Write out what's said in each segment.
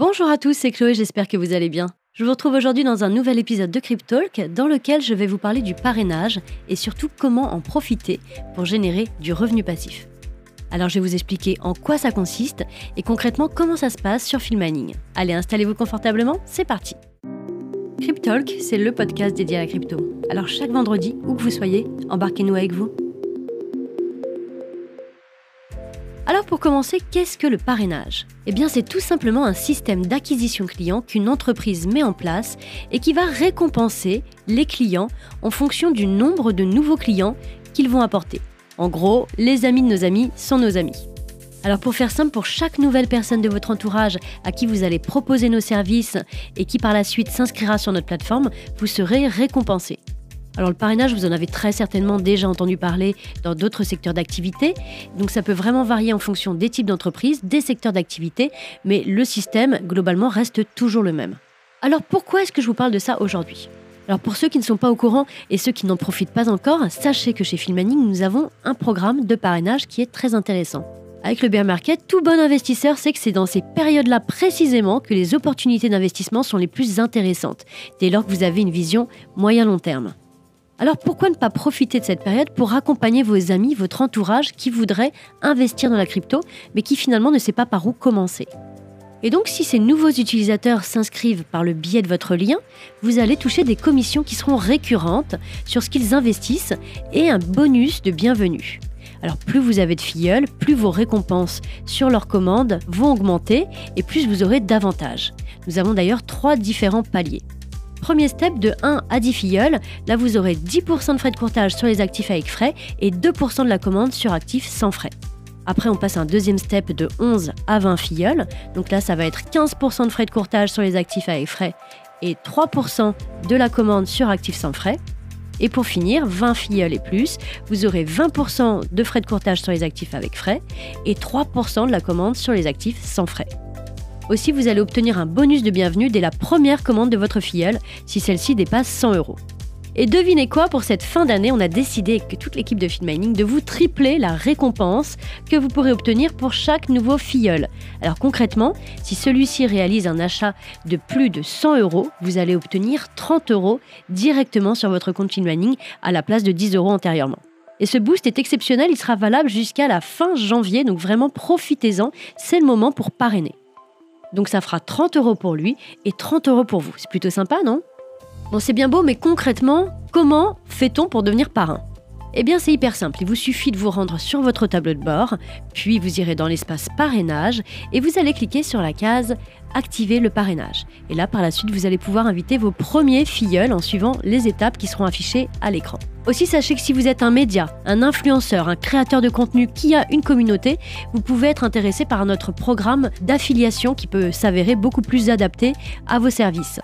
Bonjour à tous, c'est Chloé, j'espère que vous allez bien. Je vous retrouve aujourd'hui dans un nouvel épisode de Cryptalk dans lequel je vais vous parler du parrainage et surtout comment en profiter pour générer du revenu passif. Alors je vais vous expliquer en quoi ça consiste et concrètement comment ça se passe sur Filmaning. Allez, installez-vous confortablement, c'est parti. Cryptalk, c'est le podcast dédié à la crypto. Alors chaque vendredi, où que vous soyez, embarquez-nous avec vous. Pour commencer, qu'est-ce que le parrainage? Eh bien c'est tout simplement un système d'acquisition client qu'une entreprise met en place et qui va récompenser les clients en fonction du nombre de nouveaux clients qu'ils vont apporter. En gros, les amis de nos amis sont nos amis. Alors pour faire simple, pour chaque nouvelle personne de votre entourage à qui vous allez proposer nos services et qui par la suite s'inscrira sur notre plateforme, vous serez récompensé. Alors le parrainage, vous en avez très certainement déjà entendu parler dans d'autres secteurs d'activité, donc ça peut vraiment varier en fonction des types d'entreprises, des secteurs d'activité, mais le système globalement reste toujours le même. Alors pourquoi est-ce que je vous parle de ça aujourd'hui? Alors pour ceux qui ne sont pas au courant et ceux qui n'en profitent pas encore, sachez que chez Filmaning, nous avons un programme de parrainage qui est très intéressant. Avec le bear market, tout bon investisseur sait que c'est dans ces périodes-là précisément que les opportunités d'investissement sont les plus intéressantes, dès lors que vous avez une vision moyen-long terme. Alors pourquoi ne pas profiter de cette période pour accompagner vos amis, votre entourage qui voudrait investir dans la crypto, mais qui finalement ne sait pas par où commencer? Et donc, si ces nouveaux utilisateurs s'inscrivent par le biais de votre lien, vous allez toucher des commissions qui seront récurrentes sur ce qu'ils investissent et un bonus de bienvenue. Alors plus vous avez de filleuls, plus vos récompenses sur leurs commandes vont augmenter et plus vous aurez d'avantages. Nous avons d'ailleurs trois différents paliers. Premier step de 1 à 10 filleuls, là vous aurez 10% de frais de courtage sur les actifs avec frais et 2% de la commande sur actifs sans frais. Après, on passe un deuxième step de 11 à 20 filleuls. Donc là, ça va être 15% de frais de courtage sur les actifs avec frais et 3% de la commande sur actifs sans frais. Et pour finir, 20 filleuls et plus, vous aurez 20% de frais de courtage sur les actifs avec frais et 3% de la commande sur les actifs sans frais. Aussi, vous allez obtenir un bonus de bienvenue dès la première commande de votre filleul si celle-ci dépasse 100 euros. Et devinez quoi, pour cette fin d'année, on a décidé avec toute l'équipe de Mining de vous tripler la récompense que vous pourrez obtenir pour chaque nouveau filleul. Alors concrètement, si celui-ci réalise un achat de plus de 100 euros, vous allez obtenir 30 euros directement sur votre compte Mining à la place de 10 euros antérieurement. Et ce boost est exceptionnel, il sera valable jusqu'à la fin janvier, donc vraiment profitez-en, c'est le moment pour parrainer. Donc ça fera 30 euros pour lui et 30 euros pour vous. C'est plutôt sympa, non? Bon, c'est bien beau, mais concrètement, comment fait-on pour devenir parrain? Eh bien, c'est hyper simple. Il vous suffit de vous rendre sur votre tableau de bord, puis vous irez dans l'espace parrainage et vous allez cliquer sur la case Activer le parrainage. Et là, par la suite, vous allez pouvoir inviter vos premiers filleuls en suivant les étapes qui seront affichées à l'écran. Aussi, sachez que si vous êtes un média, un influenceur, un créateur de contenu qui a une communauté, vous pouvez être intéressé par notre programme d'affiliation qui peut s'avérer beaucoup plus adapté à vos services.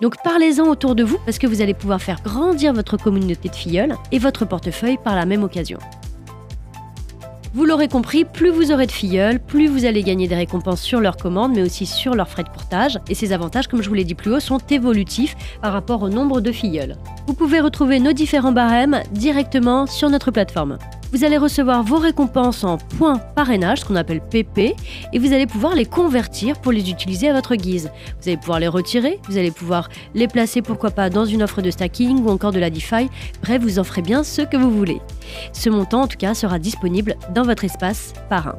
Donc parlez-en autour de vous parce que vous allez pouvoir faire grandir votre communauté de filleuls et votre portefeuille par la même occasion. Vous l'aurez compris, plus vous aurez de filleuls, plus vous allez gagner des récompenses sur leurs commandes, mais aussi sur leurs frais de courtage. Et ces avantages, comme je vous l'ai dit plus haut, sont évolutifs par rapport au nombre de filleuls. Vous pouvez retrouver nos différents barèmes directement sur notre plateforme. Vous allez recevoir vos récompenses en points parrainage, ce qu'on appelle PP, et vous allez pouvoir les convertir pour les utiliser à votre guise. Vous allez pouvoir les retirer, vous allez pouvoir les placer pourquoi pas dans une offre de stacking ou encore de la DeFi. Bref, vous en ferez bien ce que vous voulez. Ce montant en tout cas sera disponible dans votre espace parrain.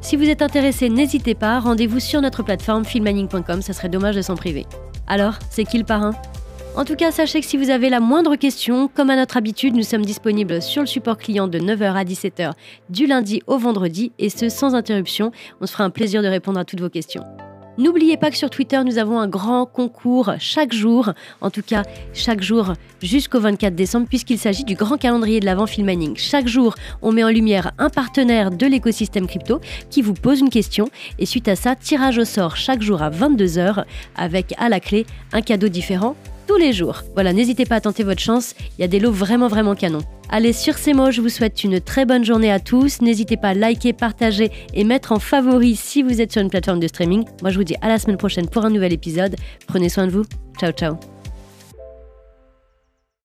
Si vous êtes intéressé, n'hésitez pas, rendez-vous sur notre plateforme filmanning.com, ça serait dommage de s'en priver. Alors, c'est qui le parrain? En tout cas, sachez que si vous avez la moindre question, comme à notre habitude, nous sommes disponibles sur le support client de 9h à 17h du lundi au vendredi et ce sans interruption. On se fera un plaisir de répondre à toutes vos questions. N'oubliez pas que sur Twitter, nous avons un grand concours chaque jour, en tout cas chaque jour jusqu'au 24 décembre, puisqu'il s'agit du grand calendrier de l'avant Filmaning. Chaque jour, on met en lumière un partenaire de l'écosystème crypto qui vous pose une question, et suite à ça, tirage au sort chaque jour à 22h, avec à la clé un cadeau différent tous les jours. Voilà, n'hésitez pas à tenter votre chance, il y a des lots vraiment vraiment canons. Allez, sur ces mots, je vous souhaite une très bonne journée à tous. N'hésitez pas à liker, partager et mettre en favori si vous êtes sur une plateforme de streaming. Moi, je vous dis à la semaine prochaine pour un nouvel épisode. Prenez soin de vous. Ciao, ciao.